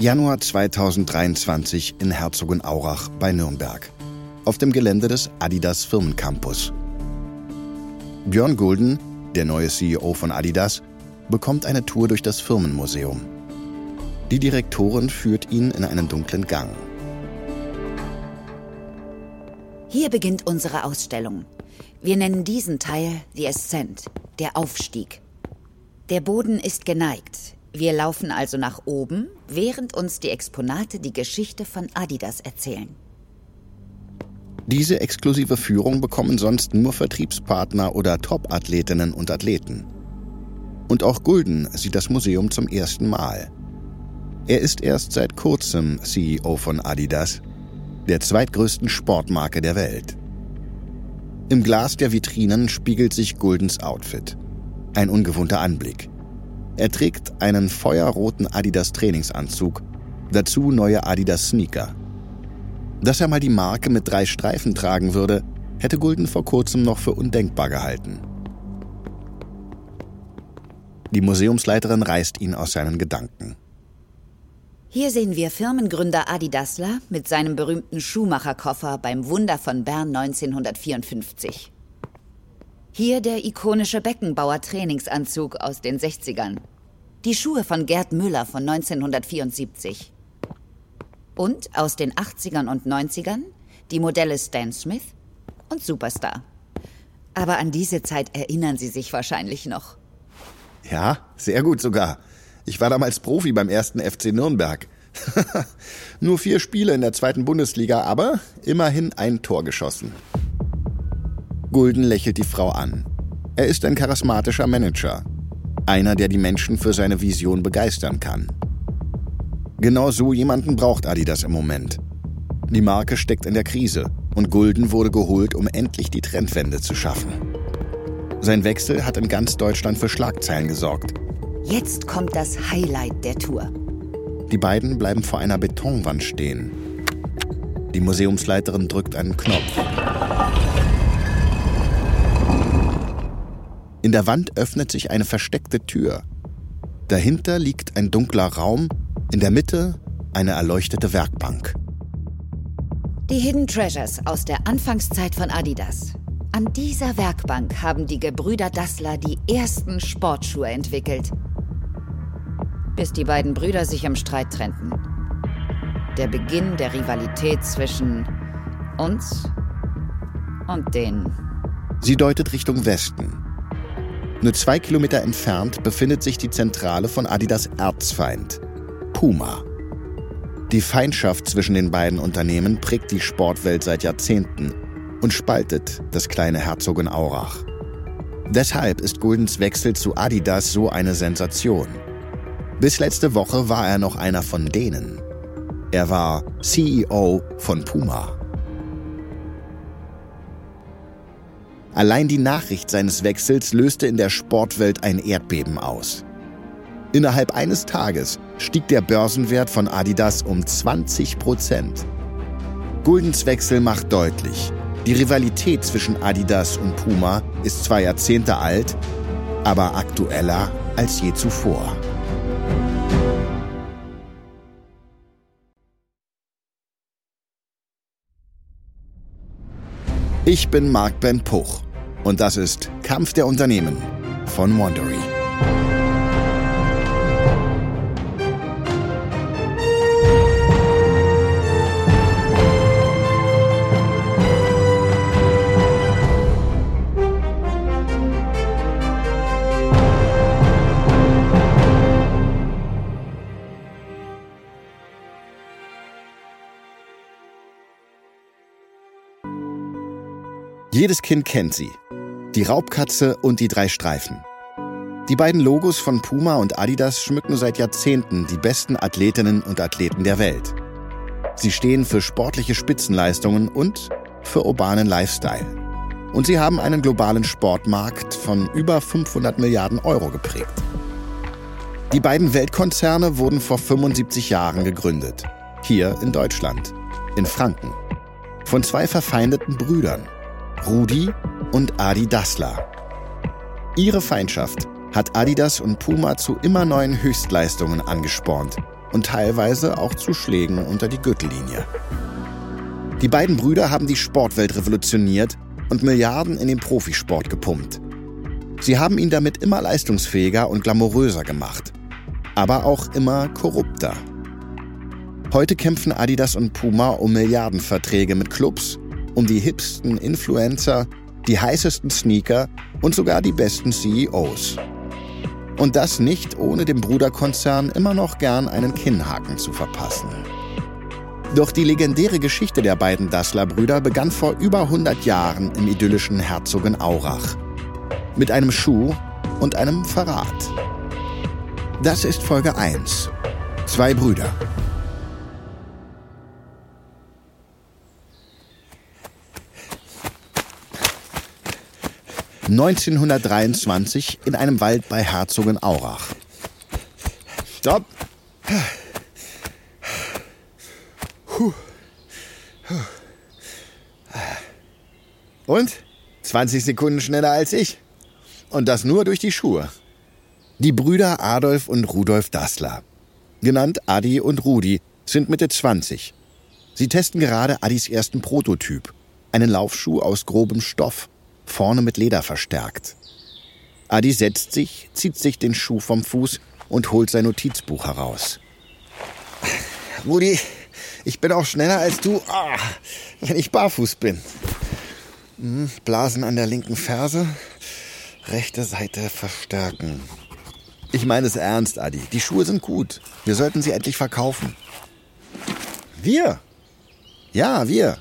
Januar 2023 in Herzogenaurach bei Nürnberg. Auf dem Gelände des Adidas Firmencampus. Björn Gulden, der neue CEO von Adidas, bekommt eine Tour durch das Firmenmuseum. Die Direktorin führt ihn in einen dunklen Gang. Hier beginnt unsere Ausstellung. Wir nennen diesen Teil The Ascent, der Aufstieg. Der Boden ist geneigt. Wir laufen also nach oben, während uns die Exponate die Geschichte von Adidas erzählen. Diese exklusive Führung bekommen sonst nur Vertriebspartner oder Top-Athletinnen und Athleten. Und auch Gulden sieht das Museum zum ersten Mal. Er ist erst seit kurzem CEO von Adidas, der zweitgrößten Sportmarke der Welt. Im Glas der Vitrinen spiegelt sich Guldens Outfit. Ein ungewohnter Anblick. Er trägt einen feuerroten Adidas Trainingsanzug, dazu neue Adidas Sneaker. Dass er mal die Marke mit drei Streifen tragen würde, hätte Gulden vor kurzem noch für undenkbar gehalten. Die Museumsleiterin reißt ihn aus seinen Gedanken. Hier sehen wir Firmengründer Adi Dassler mit seinem berühmten Schuhmacherkoffer beim Wunder von Bern 1954. Hier der ikonische Beckenbauer Trainingsanzug aus den 60ern. Die Schuhe von Gerd Müller von 1974. Und aus den 80ern und 90ern die Modelle Stan Smith und Superstar. Aber an diese Zeit erinnern Sie sich wahrscheinlich noch. Ja, sehr gut sogar. Ich war damals Profi beim ersten FC Nürnberg. Nur vier Spiele in der zweiten Bundesliga, aber immerhin ein Tor geschossen. Gulden lächelt die Frau an. Er ist ein charismatischer Manager. Einer, der die Menschen für seine Vision begeistern kann. Genau so jemanden braucht Adidas im Moment. Die Marke steckt in der Krise und Gulden wurde geholt, um endlich die Trendwende zu schaffen. Sein Wechsel hat in ganz Deutschland für Schlagzeilen gesorgt. Jetzt kommt das Highlight der Tour. Die beiden bleiben vor einer Betonwand stehen. Die Museumsleiterin drückt einen Knopf. In der Wand öffnet sich eine versteckte Tür. Dahinter liegt ein dunkler Raum, in der Mitte eine erleuchtete Werkbank. Die Hidden Treasures aus der Anfangszeit von Adidas. An dieser Werkbank haben die Gebrüder Dassler die ersten Sportschuhe entwickelt. Bis die beiden Brüder sich im Streit trennten. Der Beginn der Rivalität zwischen uns und denen. Sie deutet Richtung Westen. Nur zwei Kilometer entfernt befindet sich die Zentrale von Adidas Erzfeind, Puma. Die Feindschaft zwischen den beiden Unternehmen prägt die Sportwelt seit Jahrzehnten und spaltet das kleine Herzogenaurach. Deshalb ist Guldens Wechsel zu Adidas so eine Sensation. Bis letzte Woche war er noch einer von denen. Er war CEO von Puma. Allein die Nachricht seines Wechsels löste in der Sportwelt ein Erdbeben aus. Innerhalb eines Tages stieg der Börsenwert von Adidas um 20 Prozent. Guldens Wechsel macht deutlich, die Rivalität zwischen Adidas und Puma ist zwar Jahrzehnte alt, aber aktueller als je zuvor. Ich bin Marc Ben Puch und das ist Kampf der Unternehmen von Wandery. Jedes Kind kennt sie. Die Raubkatze und die drei Streifen. Die beiden Logos von Puma und Adidas schmücken seit Jahrzehnten die besten Athletinnen und Athleten der Welt. Sie stehen für sportliche Spitzenleistungen und für urbanen Lifestyle. Und sie haben einen globalen Sportmarkt von über 500 Milliarden Euro geprägt. Die beiden Weltkonzerne wurden vor 75 Jahren gegründet. Hier in Deutschland, in Franken. Von zwei verfeindeten Brüdern, Rudi und Adi Dassler. Ihre Feindschaft hat Adidas und Puma zu immer neuen Höchstleistungen angespornt und teilweise auch zu Schlägen unter die Gürtellinie. Die beiden Brüder haben die Sportwelt revolutioniert und Milliarden in den Profisport gepumpt. Sie haben ihn damit immer leistungsfähiger und glamouröser gemacht, aber auch immer korrupter. Heute kämpfen Adidas und Puma um Milliardenverträge mit Clubs, um die hipsten Influencer, die heißesten Sneaker und sogar die besten CEOs. Und das nicht ohne dem Bruderkonzern immer noch gern einen Kinnhaken zu verpassen. Doch die legendäre Geschichte der beiden Dassler-Brüder begann vor über 100 Jahren im idyllischen Herzogenaurach. Mit einem Schuh und einem Verrat. Das ist Folge 1. Zwei Brüder. ...1923 in einem Wald bei Herzogenaurach. Stopp! Und? 20 Sekunden schneller als ich. Und das nur durch die Schuhe. Die Brüder Adolf und Rudolf Dassler, genannt Adi und Rudi, sind Mitte 20. Sie testen gerade Adis ersten Prototyp, einen Laufschuh aus grobem Stoff, vorne mit Leder verstärkt. Adi setzt sich, zieht sich den Schuh vom Fuß und holt sein Notizbuch heraus. Rudi, ich bin auch schneller als du, ah, wenn ich barfuß bin. Hm, Blasen an der linken Ferse, rechte Seite verstärken. Ich meine es ernst, Adi. Die Schuhe sind gut. Wir sollten sie endlich verkaufen. Wir? Ja, wir.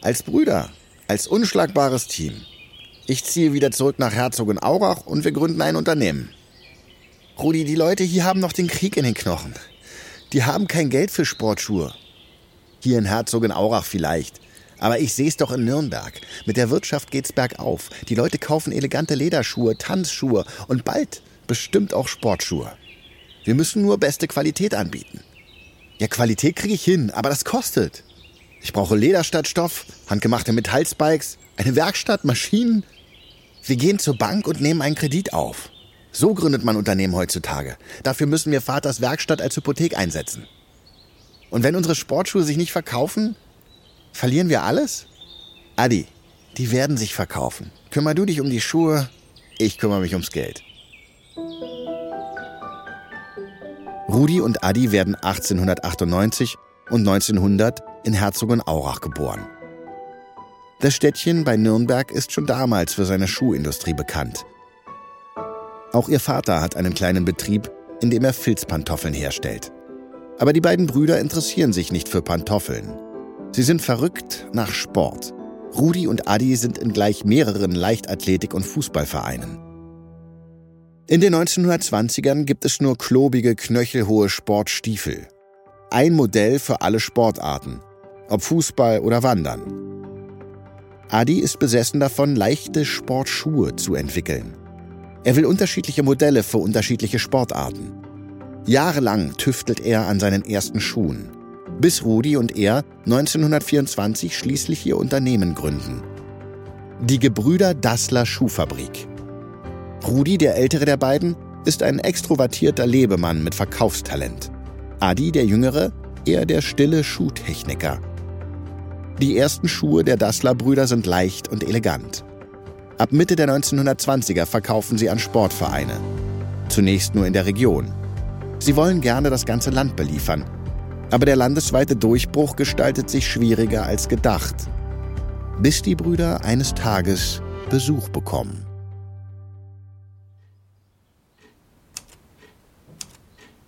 Als Brüder. Als unschlagbares Team. Ich ziehe wieder zurück nach Herzogenaurach und wir gründen ein Unternehmen. Rudi, die Leute hier haben noch den Krieg in den Knochen. Die haben kein Geld für Sportschuhe. Hier in Herzogenaurach vielleicht. Aber ich sehe es doch in Nürnberg. Mit der Wirtschaft geht's bergauf. Die Leute kaufen elegante Lederschuhe, Tanzschuhe und bald bestimmt auch Sportschuhe. Wir müssen nur beste Qualität anbieten. Ja, Qualität kriege ich hin, aber das kostet. Ich brauche Leder statt Stoff, handgemachte Metallspikes, eine Werkstatt, Maschinen. Wir gehen zur Bank und nehmen einen Kredit auf. So gründet man Unternehmen heutzutage. Dafür müssen wir Vaters Werkstatt als Hypothek einsetzen. Und wenn unsere Sportschuhe sich nicht verkaufen, verlieren wir alles? Adi, die werden sich verkaufen. Kümmer du dich um die Schuhe, ich kümmere mich ums Geld. Rudi und Adi werden 1898 und 1900 in Herzogenaurach geboren. Das Städtchen bei Nürnberg ist schon damals für seine Schuhindustrie bekannt. Auch ihr Vater hat einen kleinen Betrieb, in dem er Filzpantoffeln herstellt. Aber die beiden Brüder interessieren sich nicht für Pantoffeln. Sie sind verrückt nach Sport. Rudi und Adi sind in gleich mehreren Leichtathletik- und Fußballvereinen. In den 1920ern gibt es nur klobige, knöchelhohe Sportstiefel. Ein Modell für alle Sportarten, ob Fußball oder Wandern. Adi ist besessen davon, leichte Sportschuhe zu entwickeln. Er will unterschiedliche Modelle für unterschiedliche Sportarten. Jahrelang tüftelt er an seinen ersten Schuhen, bis Rudi und er 1924 schließlich ihr Unternehmen gründen. Die Gebrüder Dassler Schuhfabrik. Rudi, der ältere der beiden, ist ein extrovertierter Lebemann mit Verkaufstalent. Adi, der jüngere, eher der stille Schuhtechniker. Die ersten Schuhe der Dassler-Brüder sind leicht und elegant. Ab Mitte der 1920er verkaufen sie an Sportvereine. Zunächst nur in der Region. Sie wollen gerne das ganze Land beliefern. Aber der landesweite Durchbruch gestaltet sich schwieriger als gedacht. Bis die Brüder eines Tages Besuch bekommen.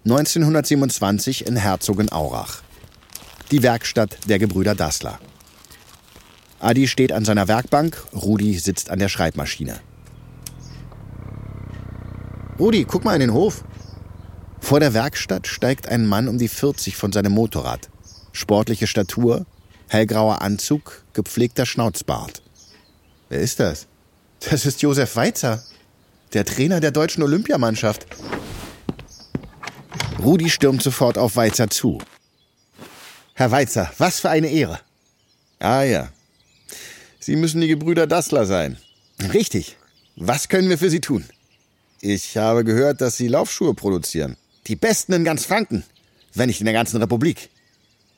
...1927 in Herzogenaurach. Die Werkstatt der Gebrüder Dassler. Adi steht an seiner Werkbank, Rudi sitzt an der Schreibmaschine. Rudi, guck mal in den Hof. Vor der Werkstatt steigt ein Mann um die 40 von seinem Motorrad. Sportliche Statur, hellgrauer Anzug, gepflegter Schnauzbart. Wer ist das? Das ist Josef Weizer, der Trainer der deutschen Olympiamannschaft. Rudi stürmt sofort auf Weizer zu. Herr Weizer, was für eine Ehre. Ah ja. Sie müssen die Gebrüder Dassler sein. Richtig. Was können wir für Sie tun? Ich habe gehört, dass Sie Laufschuhe produzieren. Die besten in ganz Franken. wenn nicht in der ganzen Republik.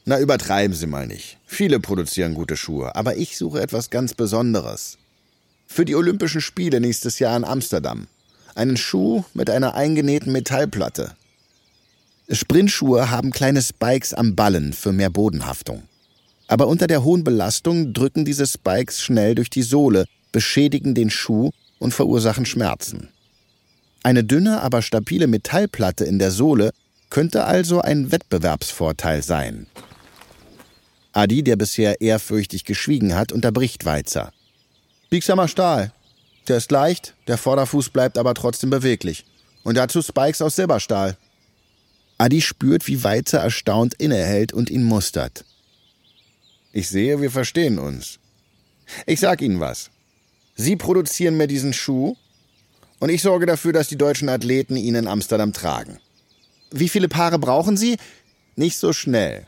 Na, übertreiben Sie mal nicht. Viele produzieren gute Schuhe, aber ich suche etwas ganz Besonderes. Für die Olympischen Spiele nächstes Jahr in Amsterdam. Einen Schuh mit einer eingenähten Metallplatte. Sprintschuhe haben kleine Spikes am Ballen für mehr Bodenhaftung. Aber unter der hohen Belastung drücken diese Spikes schnell durch die Sohle, beschädigen den Schuh und verursachen Schmerzen. Eine dünne, aber stabile Metallplatte in der Sohle könnte also ein Wettbewerbsvorteil sein. Adi, der bisher ehrfürchtig geschwiegen hat, unterbricht Weizer. Biegsamer Stahl. Der ist leicht, der Vorderfuß bleibt aber trotzdem beweglich. Und dazu Spikes aus Silberstahl. Adi spürt, wie Weizer erstaunt innehält und ihn mustert. Ich sehe, wir verstehen uns. Ich sag Ihnen was. Sie produzieren mir diesen Schuh und ich sorge dafür, dass die deutschen Athleten ihn in Amsterdam tragen. Wie viele Paare brauchen Sie? Nicht so schnell.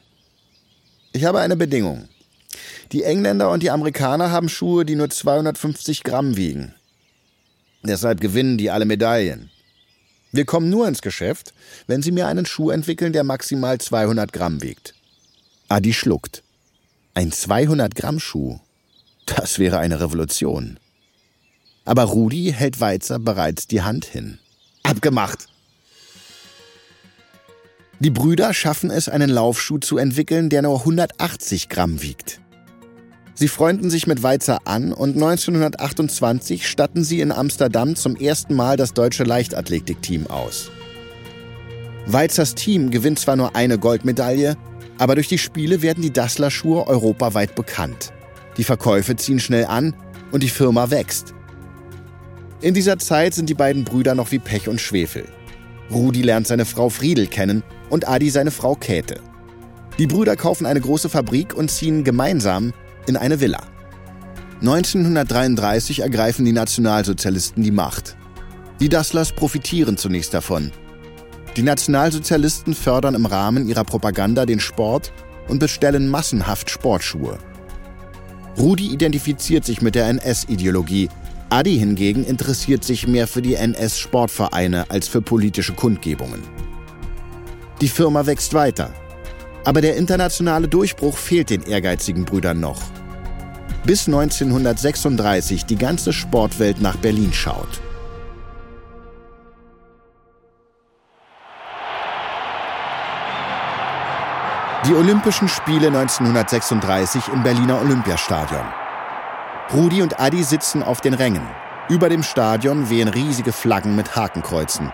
Ich habe eine Bedingung. Die Engländer und die Amerikaner haben Schuhe, die nur 250 Gramm wiegen. Deshalb gewinnen die alle Medaillen. Wir kommen nur ins Geschäft, wenn Sie mir einen Schuh entwickeln, der maximal 200 Gramm wiegt. Adi schluckt. Ein 200 Gramm Schuh. Das wäre eine Revolution. Aber Rudi hält Weizer bereits die Hand hin. Abgemacht! Die Brüder schaffen es, einen Laufschuh zu entwickeln, der nur 180 Gramm wiegt. Sie freunden sich mit Weizer an und 1928 statten sie in Amsterdam zum ersten Mal das deutsche Leichtathletikteam aus. Weizers Team gewinnt zwar nur eine Goldmedaille, aber durch die Spiele werden die Dassler-Schuhe europaweit bekannt. Die Verkäufe ziehen schnell an und die Firma wächst. In dieser Zeit sind die beiden Brüder noch wie Pech und Schwefel. Rudi lernt seine Frau Friedel kennen und Adi seine Frau Käthe. Die Brüder kaufen eine große Fabrik und ziehen gemeinsam in eine Villa. 1933 ergreifen die Nationalsozialisten die Macht. Die Dasslers profitieren zunächst davon. Die Nationalsozialisten fördern im Rahmen ihrer Propaganda den Sport und bestellen massenhaft Sportschuhe. Rudi identifiziert sich mit der NS-Ideologie. Adi hingegen interessiert sich mehr für die NS-Sportvereine als für politische Kundgebungen. Die Firma wächst weiter. Aber der internationale Durchbruch fehlt den ehrgeizigen Brüdern noch bis 1936 die ganze Sportwelt nach Berlin schaut. Die Olympischen Spiele 1936 im Berliner Olympiastadion. Rudi und Adi sitzen auf den Rängen. Über dem Stadion wehen riesige Flaggen mit Hakenkreuzen.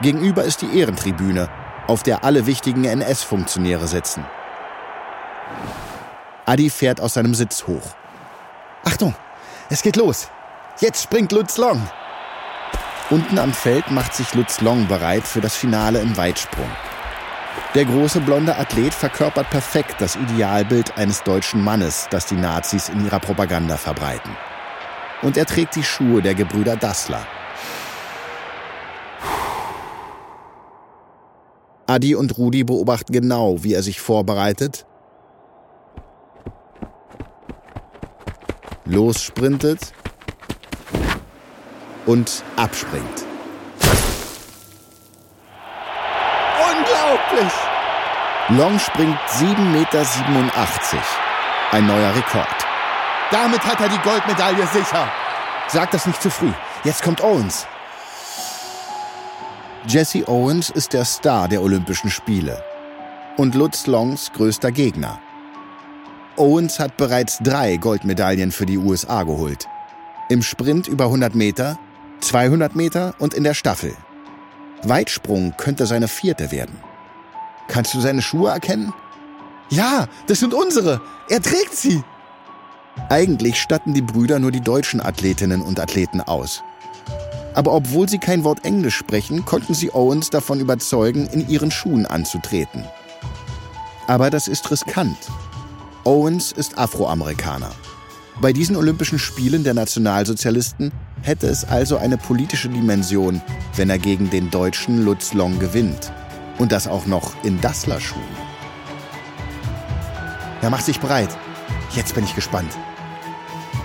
Gegenüber ist die Ehrentribüne, auf der alle wichtigen NS-Funktionäre sitzen. Adi fährt aus seinem Sitz hoch. Achtung, es geht los. Jetzt springt Lutz Long. Unten am Feld macht sich Lutz Long bereit für das Finale im Weitsprung. Der große blonde Athlet verkörpert perfekt das Idealbild eines deutschen Mannes, das die Nazis in ihrer Propaganda verbreiten. Und er trägt die Schuhe der Gebrüder Dassler. Adi und Rudi beobachten genau, wie er sich vorbereitet lossprintet und abspringt. Long springt 7,87 Meter. Ein neuer Rekord. Damit hat er die Goldmedaille sicher. Sag das nicht zu früh. Jetzt kommt Owens. Jesse Owens ist der Star der Olympischen Spiele und Lutz Longs größter Gegner. Owens hat bereits drei Goldmedaillen für die USA geholt. Im Sprint über 100 Meter, 200 Meter und in der Staffel. Weitsprung könnte seine vierte werden. Kannst du seine Schuhe erkennen? Ja, das sind unsere. Er trägt sie. Eigentlich statten die Brüder nur die deutschen Athletinnen und Athleten aus. Aber obwohl sie kein Wort Englisch sprechen, konnten sie Owens davon überzeugen, in ihren Schuhen anzutreten. Aber das ist riskant. Owens ist Afroamerikaner. Bei diesen Olympischen Spielen der Nationalsozialisten hätte es also eine politische Dimension, wenn er gegen den deutschen Lutz Long gewinnt. Und das auch noch in Dassler-Schuhen. Er macht sich bereit. Jetzt bin ich gespannt.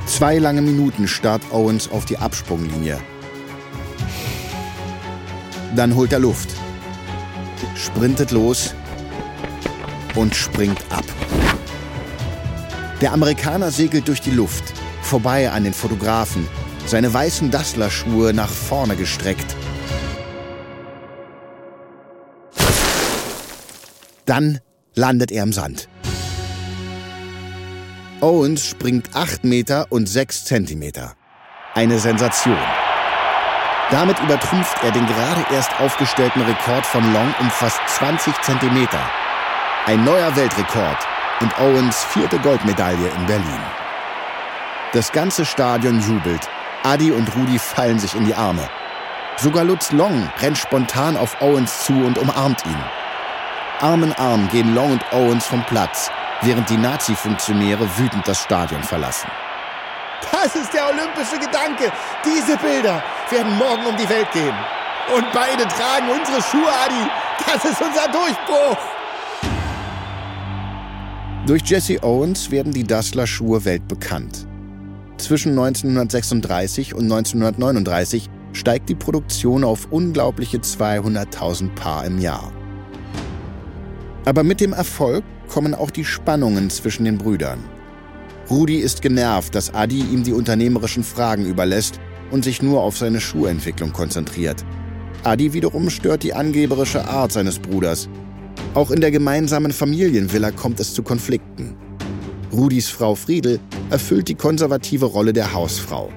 Zwei lange Minuten starrt Owens auf die Absprunglinie. Dann holt er Luft, sprintet los und springt ab. Der Amerikaner segelt durch die Luft, vorbei an den Fotografen, seine weißen Dassler-Schuhe nach vorne gestreckt. Dann landet er im Sand. Owens springt 8 Meter und 6 Zentimeter. Eine Sensation. Damit übertrumpft er den gerade erst aufgestellten Rekord von Long um fast 20 Zentimeter. Ein neuer Weltrekord und Owens vierte Goldmedaille in Berlin. Das ganze Stadion jubelt. Adi und Rudi fallen sich in die Arme. Sogar Lutz Long rennt spontan auf Owens zu und umarmt ihn. Arm in Arm gehen Long und Owens vom Platz, während die Nazi-Funktionäre wütend das Stadion verlassen. Das ist der olympische Gedanke. Diese Bilder werden morgen um die Welt gehen. Und beide tragen unsere Schuhe, Adi. Das ist unser Durchbruch. Durch Jesse Owens werden die Dassler-Schuhe weltbekannt. Zwischen 1936 und 1939 steigt die Produktion auf unglaubliche 200.000 Paar im Jahr. Aber mit dem Erfolg kommen auch die Spannungen zwischen den Brüdern. Rudi ist genervt, dass Adi ihm die unternehmerischen Fragen überlässt und sich nur auf seine Schuhentwicklung konzentriert. Adi wiederum stört die angeberische Art seines Bruders. Auch in der gemeinsamen Familienvilla kommt es zu Konflikten. Rudis Frau Friedel erfüllt die konservative Rolle der Hausfrau.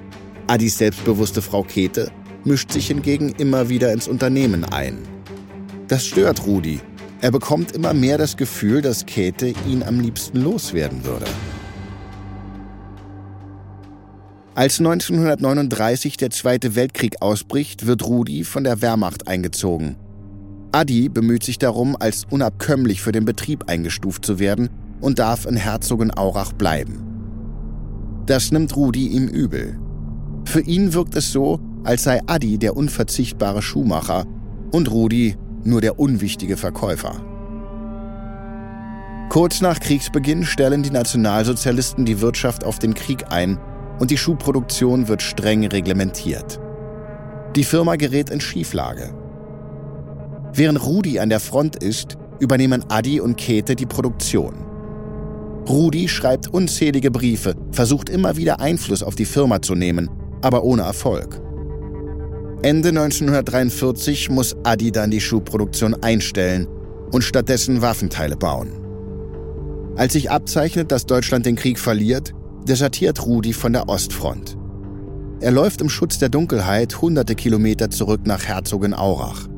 Adis selbstbewusste Frau Käthe mischt sich hingegen immer wieder ins Unternehmen ein. Das stört Rudi. Er bekommt immer mehr das Gefühl, dass Käthe ihn am liebsten loswerden würde. Als 1939 der Zweite Weltkrieg ausbricht, wird Rudi von der Wehrmacht eingezogen. Adi bemüht sich darum, als unabkömmlich für den Betrieb eingestuft zu werden und darf in Herzogenaurach bleiben. Das nimmt Rudi ihm übel. Für ihn wirkt es so, als sei Adi der unverzichtbare Schuhmacher und Rudi nur der unwichtige Verkäufer. Kurz nach Kriegsbeginn stellen die Nationalsozialisten die Wirtschaft auf den Krieg ein und die Schuhproduktion wird streng reglementiert. Die Firma gerät in Schieflage. Während Rudi an der Front ist, übernehmen Adi und Käthe die Produktion. Rudi schreibt unzählige Briefe, versucht immer wieder Einfluss auf die Firma zu nehmen, aber ohne Erfolg. Ende 1943 muss Adi dann die Schuhproduktion einstellen und stattdessen Waffenteile bauen. Als sich abzeichnet, dass Deutschland den Krieg verliert, desertiert Rudi von der Ostfront. Er läuft im Schutz der Dunkelheit hunderte Kilometer zurück nach Herzogenaurach.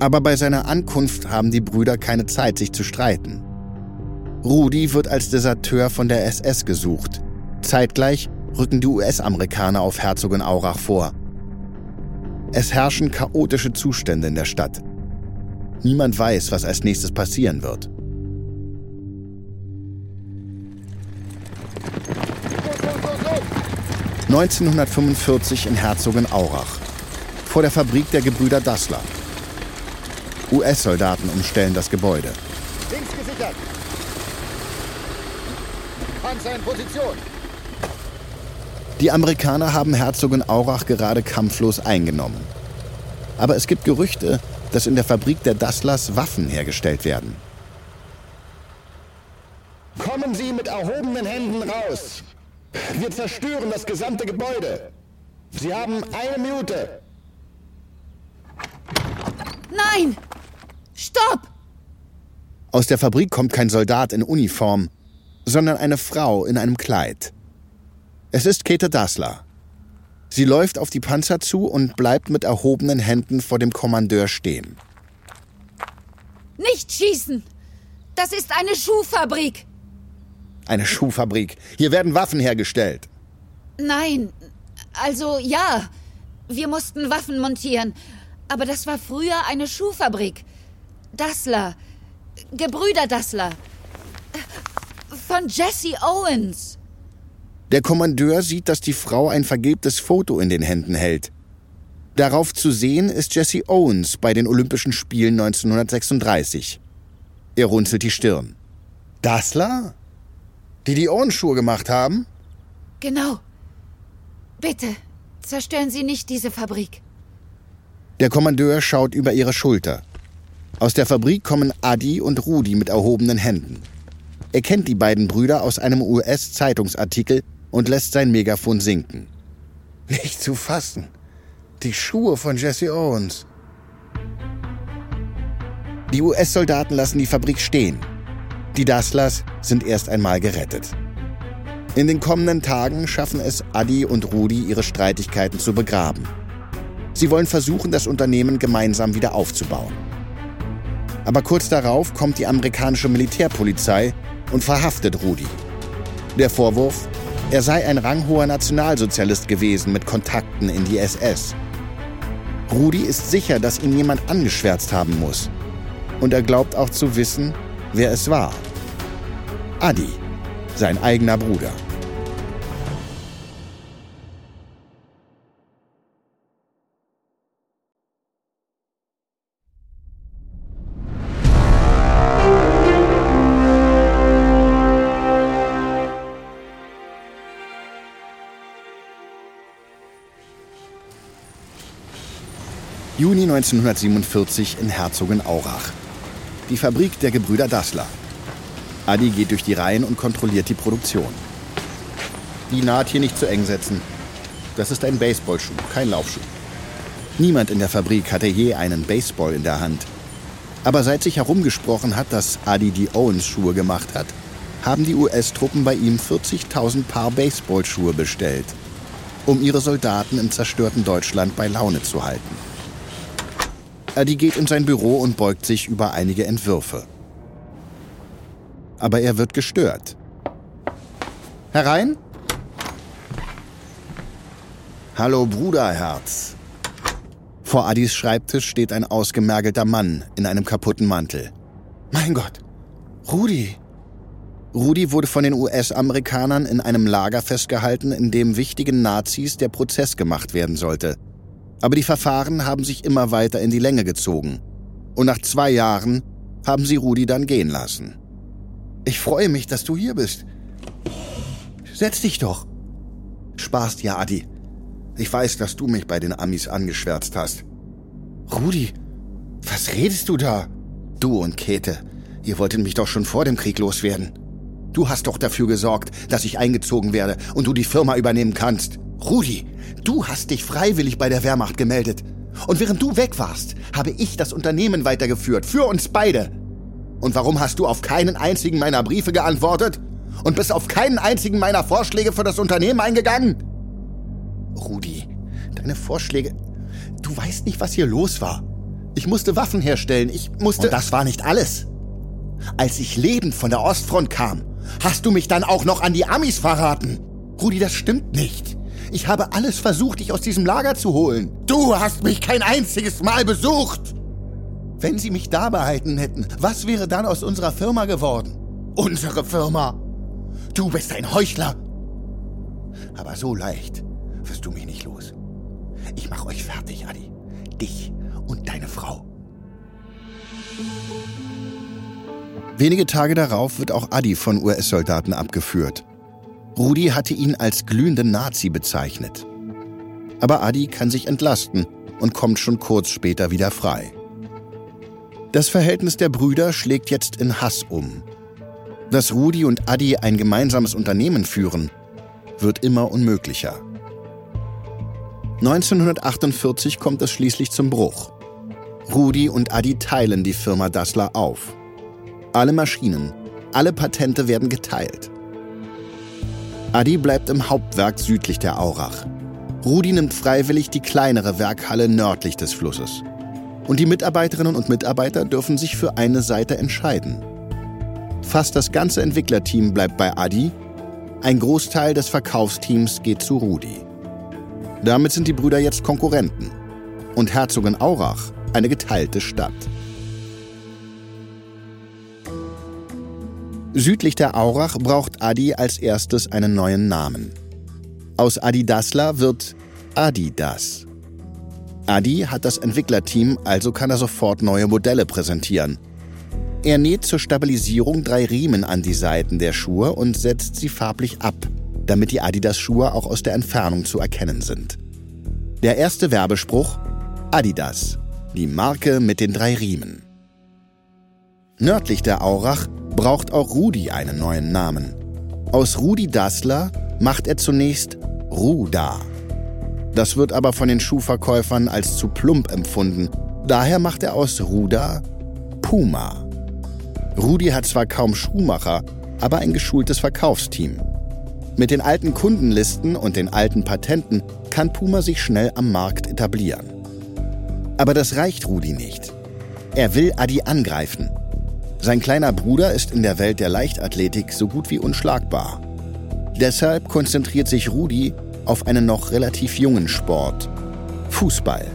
Aber bei seiner Ankunft haben die Brüder keine Zeit, sich zu streiten. Rudi wird als Deserteur von der SS gesucht. Zeitgleich rücken die US-Amerikaner auf Herzogenaurach vor. Es herrschen chaotische Zustände in der Stadt. Niemand weiß, was als nächstes passieren wird. 1945 in Herzogenaurach, vor der Fabrik der Gebrüder Dassler. US-Soldaten umstellen das Gebäude. Links gesichert. Panzer in Position. Die Amerikaner haben Herzogenaurach gerade kampflos eingenommen. Aber es gibt Gerüchte, dass in der Fabrik der Dasslers Waffen hergestellt werden. Kommen Sie mit erhobenen Händen raus. Wir zerstören das gesamte Gebäude. Sie haben eine Minute. Nein! Stopp! Aus der Fabrik kommt kein Soldat in Uniform, sondern eine Frau in einem Kleid. Es ist Käthe Dassler. Sie läuft auf die Panzer zu und bleibt mit erhobenen Händen vor dem Kommandeur stehen. Nicht schießen! Das ist eine Schuhfabrik! Eine Schuhfabrik. Hier werden Waffen hergestellt. Nein, also ja, wir mussten Waffen montieren. Aber das war früher eine Schuhfabrik. Dassler. Gebrüder Dassler. Von Jesse Owens. Der Kommandeur sieht, dass die Frau ein vergilbtes Foto in den Händen hält. Darauf zu sehen ist Jesse Owens bei den Olympischen Spielen 1936. Er runzelt die Stirn. Dassler? Die die Ohrenschuhe gemacht haben? Genau. Bitte, zerstören Sie nicht diese Fabrik. Der Kommandeur schaut über ihre Schulter. Aus der Fabrik kommen Adi und Rudi mit erhobenen Händen. Er kennt die beiden Brüder aus einem US-Zeitungsartikel und lässt sein Megafon sinken. Nicht zu fassen. Die Schuhe von Jesse Owens. Die US-Soldaten lassen die Fabrik stehen. Die Dasslers sind erst einmal gerettet. In den kommenden Tagen schaffen es Adi und Rudi, ihre Streitigkeiten zu begraben. Sie wollen versuchen, das Unternehmen gemeinsam wieder aufzubauen. Aber kurz darauf kommt die amerikanische Militärpolizei und verhaftet Rudi. Der Vorwurf, er sei ein ranghoher Nationalsozialist gewesen mit Kontakten in die SS. Rudi ist sicher, dass ihn jemand angeschwärzt haben muss. Und er glaubt auch zu wissen, wer es war. Adi, sein eigener Bruder. 1947 in Herzogenaurach. Die Fabrik der Gebrüder Dassler. Adi geht durch die Reihen und kontrolliert die Produktion. Die Naht hier nicht zu eng setzen. Das ist ein Baseballschuh, kein Laufschuh. Niemand in der Fabrik hatte je einen Baseball in der Hand. Aber seit sich herumgesprochen hat, dass Adi die Owens-Schuhe gemacht hat, haben die US-Truppen bei ihm 40.000 Paar Baseballschuhe bestellt, um ihre Soldaten im zerstörten Deutschland bei Laune zu halten. Adi geht in sein Büro und beugt sich über einige Entwürfe. Aber er wird gestört. Herein? Hallo Bruderherz. Vor Adis Schreibtisch steht ein ausgemergelter Mann in einem kaputten Mantel. Mein Gott, Rudi. Rudi wurde von den US-Amerikanern in einem Lager festgehalten, in dem wichtigen Nazis der Prozess gemacht werden sollte. Aber die Verfahren haben sich immer weiter in die Länge gezogen. Und nach zwei Jahren haben sie Rudi dann gehen lassen. Ich freue mich, dass du hier bist. Setz dich doch. Spaßt ja, Adi. Ich weiß, dass du mich bei den Amis angeschwärzt hast. Rudi, was redest du da? Du und Käthe, ihr wolltet mich doch schon vor dem Krieg loswerden. Du hast doch dafür gesorgt, dass ich eingezogen werde und du die Firma übernehmen kannst. Rudi, du hast dich freiwillig bei der Wehrmacht gemeldet. Und während du weg warst, habe ich das Unternehmen weitergeführt. Für uns beide. Und warum hast du auf keinen einzigen meiner Briefe geantwortet? Und bist auf keinen einzigen meiner Vorschläge für das Unternehmen eingegangen? Rudi, deine Vorschläge. Du weißt nicht, was hier los war. Ich musste Waffen herstellen. Ich musste. Und das war nicht alles. Als ich lebend von der Ostfront kam, hast du mich dann auch noch an die Amis verraten. Rudi, das stimmt nicht. Ich habe alles versucht, dich aus diesem Lager zu holen. Du hast mich kein einziges Mal besucht. Wenn sie mich da behalten hätten, was wäre dann aus unserer Firma geworden? Unsere Firma? Du bist ein Heuchler. Aber so leicht wirst du mich nicht los. Ich mache euch fertig, Adi. Dich und deine Frau. Wenige Tage darauf wird auch Adi von US-Soldaten abgeführt. Rudi hatte ihn als glühenden Nazi bezeichnet. Aber Adi kann sich entlasten und kommt schon kurz später wieder frei. Das Verhältnis der Brüder schlägt jetzt in Hass um. Dass Rudi und Adi ein gemeinsames Unternehmen führen, wird immer unmöglicher. 1948 kommt es schließlich zum Bruch. Rudi und Adi teilen die Firma Dassler auf. Alle Maschinen, alle Patente werden geteilt. Adi bleibt im Hauptwerk südlich der Aurach. Rudi nimmt freiwillig die kleinere Werkhalle nördlich des Flusses. Und die Mitarbeiterinnen und Mitarbeiter dürfen sich für eine Seite entscheiden. Fast das ganze Entwicklerteam bleibt bei Adi, ein Großteil des Verkaufsteams geht zu Rudi. Damit sind die Brüder jetzt Konkurrenten und Herzogenaurach eine geteilte Stadt. Südlich der Aurach braucht Adi als erstes einen neuen Namen. Aus Adi wird Adidas. Adi hat das Entwicklerteam, also kann er sofort neue Modelle präsentieren. Er näht zur Stabilisierung drei Riemen an die Seiten der Schuhe und setzt sie farblich ab, damit die Adidas-Schuhe auch aus der Entfernung zu erkennen sind. Der erste Werbespruch: Adidas, die Marke mit den drei Riemen. Nördlich der Aurach braucht auch Rudi einen neuen Namen. Aus Rudi Dassler macht er zunächst Ruda. Das wird aber von den Schuhverkäufern als zu plump empfunden. Daher macht er aus Ruda Puma. Rudi hat zwar kaum Schuhmacher, aber ein geschultes Verkaufsteam. Mit den alten Kundenlisten und den alten Patenten kann Puma sich schnell am Markt etablieren. Aber das reicht Rudi nicht. Er will Adi angreifen. Sein kleiner Bruder ist in der Welt der Leichtathletik so gut wie unschlagbar. Deshalb konzentriert sich Rudi auf einen noch relativ jungen Sport, Fußball.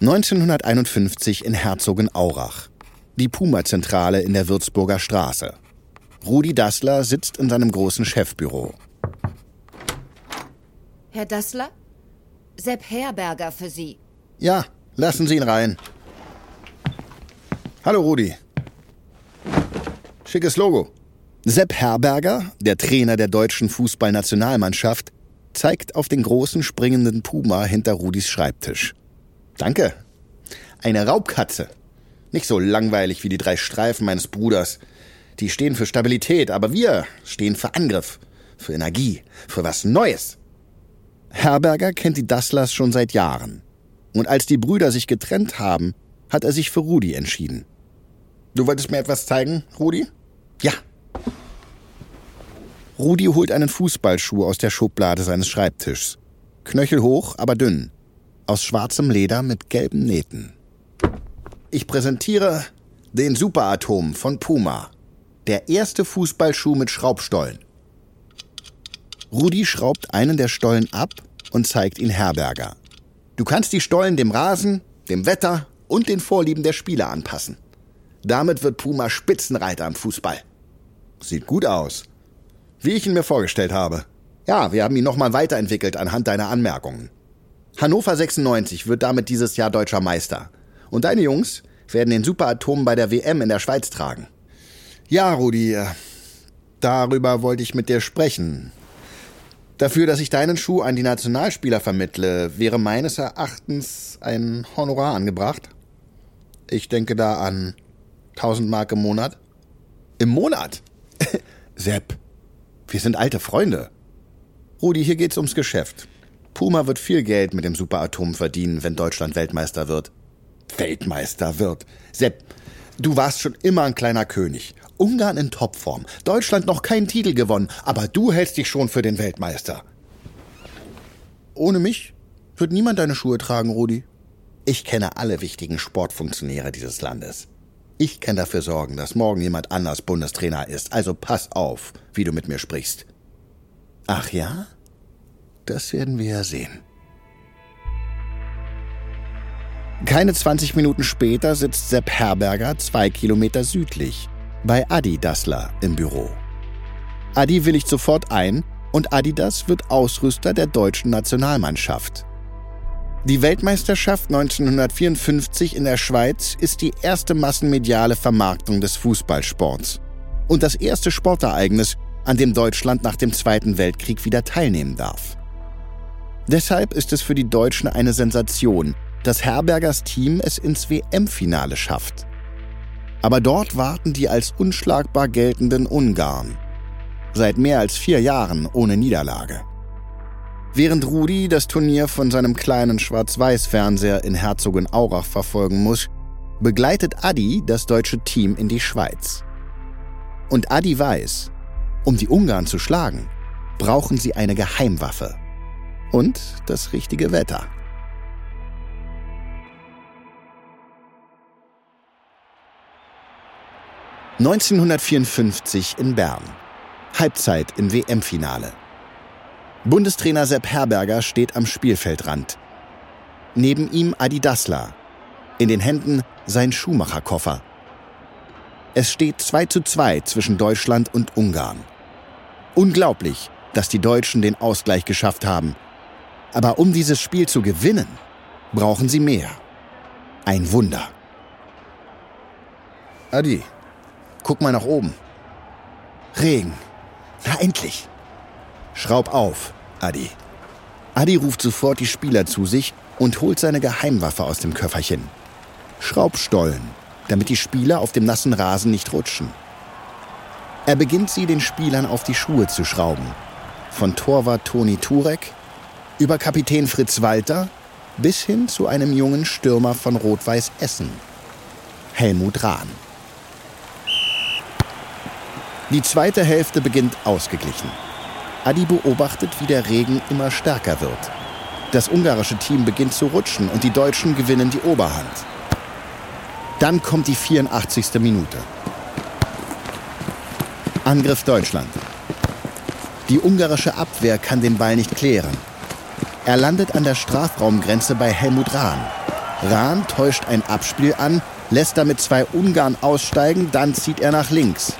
...1951 in Herzogenaurach die Puma-Zentrale in der Würzburger Straße. Rudi Dassler sitzt in seinem großen Chefbüro. Herr Dassler? Sepp Herberger für Sie. Ja, lassen Sie ihn rein. Hallo Rudi. Schickes Logo. Sepp Herberger, der Trainer der deutschen Fußballnationalmannschaft, zeigt auf den großen springenden Puma hinter Rudis Schreibtisch. Danke. Eine Raubkatze. Nicht so langweilig wie die drei Streifen meines Bruders. Die stehen für Stabilität, aber wir stehen für Angriff, für Energie, für was Neues. Herberger kennt die Dasslers schon seit Jahren. Und als die Brüder sich getrennt haben, hat er sich für Rudi entschieden. Du wolltest mir etwas zeigen, Rudi? Ja. Rudi holt einen Fußballschuh aus der Schublade seines Schreibtischs. Knöchelhoch, aber dünn. Aus schwarzem Leder mit gelben Nähten. Ich präsentiere den Superatom von Puma. Der erste Fußballschuh mit Schraubstollen. Rudi schraubt einen der Stollen ab und zeigt ihn Herberger. Du kannst die Stollen dem Rasen, dem Wetter und den Vorlieben der Spieler anpassen. Damit wird Puma Spitzenreiter im Fußball. Sieht gut aus. Wie ich ihn mir vorgestellt habe. Ja, wir haben ihn nochmal weiterentwickelt anhand deiner Anmerkungen. Hannover 96 wird damit dieses Jahr deutscher Meister. Und deine Jungs werden den Superatom bei der WM in der Schweiz tragen. Ja, Rudi, äh, darüber wollte ich mit dir sprechen. Dafür, dass ich deinen Schuh an die Nationalspieler vermittle, wäre meines Erachtens ein Honorar angebracht. Ich denke da an 1000 Mark im Monat. Im Monat? Sepp, wir sind alte Freunde. Rudi, hier geht's ums Geschäft. Puma wird viel Geld mit dem Superatom verdienen, wenn Deutschland Weltmeister wird. Weltmeister wird. Sepp, du warst schon immer ein kleiner König. Ungarn in Topform. Deutschland noch keinen Titel gewonnen, aber du hältst dich schon für den Weltmeister. Ohne mich wird niemand deine Schuhe tragen, Rudi. Ich kenne alle wichtigen Sportfunktionäre dieses Landes. Ich kann dafür sorgen, dass morgen jemand anders Bundestrainer ist. Also pass auf, wie du mit mir sprichst. Ach ja? Das werden wir ja sehen. Keine 20 Minuten später sitzt Sepp Herberger zwei Kilometer südlich bei Adi Dassler im Büro. Adi willigt sofort ein und Adidas wird Ausrüster der deutschen Nationalmannschaft. Die Weltmeisterschaft 1954 in der Schweiz ist die erste massenmediale Vermarktung des Fußballsports und das erste Sportereignis, an dem Deutschland nach dem Zweiten Weltkrieg wieder teilnehmen darf. Deshalb ist es für die Deutschen eine Sensation, dass Herbergers Team es ins WM-Finale schafft. Aber dort warten die als unschlagbar geltenden Ungarn. Seit mehr als vier Jahren ohne Niederlage. Während Rudi das Turnier von seinem kleinen Schwarz-Weiß-Fernseher in Herzogenaurach verfolgen muss, begleitet Adi das deutsche Team in die Schweiz. Und Adi weiß, um die Ungarn zu schlagen, brauchen sie eine Geheimwaffe und das richtige Wetter. 1954 in Bern. Halbzeit im WM-Finale. Bundestrainer Sepp Herberger steht am Spielfeldrand. Neben ihm Adi Dassler. In den Händen sein Schuhmacherkoffer. Es steht 2 zu 2 zwischen Deutschland und Ungarn. Unglaublich, dass die Deutschen den Ausgleich geschafft haben. Aber um dieses Spiel zu gewinnen, brauchen sie mehr. Ein Wunder. Adi, Guck mal nach oben. Regen. Na endlich. Schraub auf, Adi. Adi ruft sofort die Spieler zu sich und holt seine Geheimwaffe aus dem Köfferchen. Schraubstollen, damit die Spieler auf dem nassen Rasen nicht rutschen. Er beginnt sie den Spielern auf die Schuhe zu schrauben. Von Torwart Toni Turek über Kapitän Fritz Walter bis hin zu einem jungen Stürmer von Rot-Weiß Essen, Helmut Rahn. Die zweite Hälfte beginnt ausgeglichen. Adi beobachtet, wie der Regen immer stärker wird. Das ungarische Team beginnt zu rutschen und die Deutschen gewinnen die Oberhand. Dann kommt die 84. Minute. Angriff Deutschland. Die ungarische Abwehr kann den Ball nicht klären. Er landet an der Strafraumgrenze bei Helmut Rahn. Rahn täuscht ein Abspiel an, lässt damit zwei Ungarn aussteigen, dann zieht er nach links.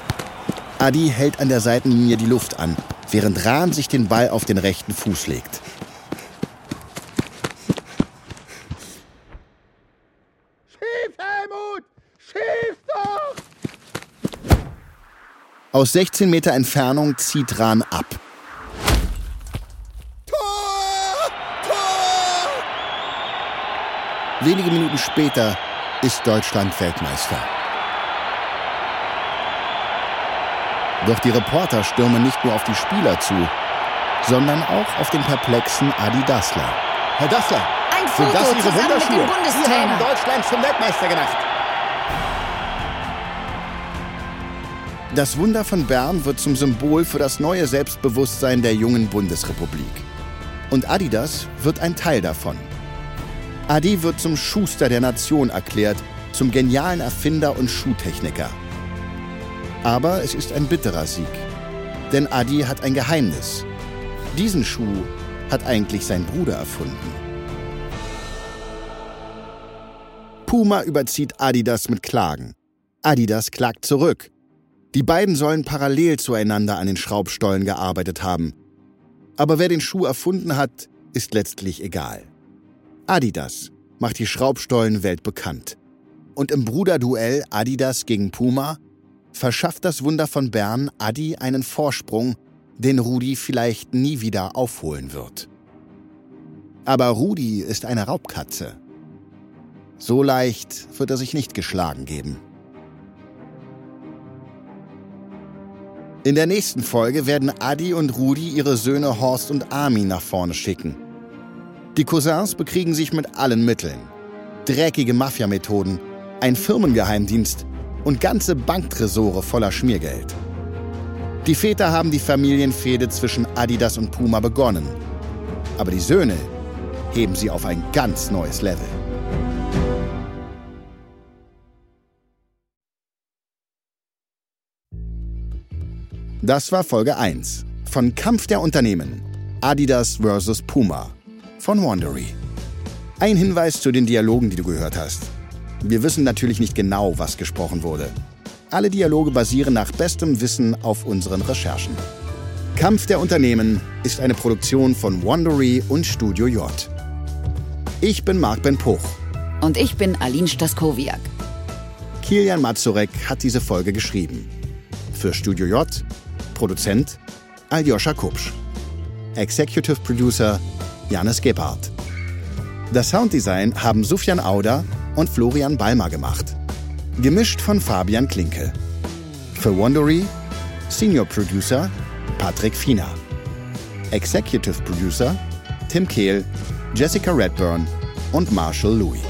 Adi hält an der Seitenlinie die Luft an, während Rahn sich den Ball auf den rechten Fuß legt. Schief, Helmut! Schief doch! Aus 16 Meter Entfernung zieht Rahn ab. Tor! Tor! Wenige Minuten später ist Deutschland Weltmeister. Doch die Reporter stürmen nicht nur auf die Spieler zu, sondern auch auf den perplexen Adi Dassler. Herr Dassler, Ein sind Foto das Ihre Wunderschuhe? Sie haben. Deutschland zum Weltmeister gemacht. Das Wunder von Bern wird zum Symbol für das neue Selbstbewusstsein der jungen Bundesrepublik. Und Adidas wird ein Teil davon. Adi wird zum Schuster der Nation erklärt, zum genialen Erfinder und Schuhtechniker. Aber es ist ein bitterer Sieg. Denn Adi hat ein Geheimnis. Diesen Schuh hat eigentlich sein Bruder erfunden. Puma überzieht Adidas mit Klagen. Adidas klagt zurück. Die beiden sollen parallel zueinander an den Schraubstollen gearbeitet haben. Aber wer den Schuh erfunden hat, ist letztlich egal. Adidas macht die Schraubstollen weltbekannt. Und im Bruderduell Adidas gegen Puma verschafft das Wunder von Bern Adi einen Vorsprung, den Rudi vielleicht nie wieder aufholen wird. Aber Rudi ist eine Raubkatze. So leicht wird er sich nicht geschlagen geben. In der nächsten Folge werden Adi und Rudi ihre Söhne Horst und Armin nach vorne schicken. Die Cousins bekriegen sich mit allen Mitteln. Dreckige Mafiamethoden, ein Firmengeheimdienst und ganze Banktresore voller Schmiergeld. Die Väter haben die Familienfehde zwischen Adidas und Puma begonnen. Aber die Söhne heben sie auf ein ganz neues Level. Das war Folge 1 von Kampf der Unternehmen. Adidas vs. Puma von Wandery. Ein Hinweis zu den Dialogen, die du gehört hast. Wir wissen natürlich nicht genau, was gesprochen wurde. Alle Dialoge basieren nach bestem Wissen auf unseren Recherchen. Kampf der Unternehmen ist eine Produktion von Wandery und Studio J. Ich bin Marc Ben Puch. Und ich bin Aline Staskowiak. Kilian Mazurek hat diese Folge geschrieben. Für Studio J, Produzent Aljoscha Kupsch. Executive Producer Janis Gebhardt. Das Sounddesign haben Sufjan Auder und Florian Balmer gemacht. Gemischt von Fabian Klinke. Für Wandery Senior Producer Patrick Fiener. Executive Producer Tim Kehl, Jessica Redburn und Marshall Louis.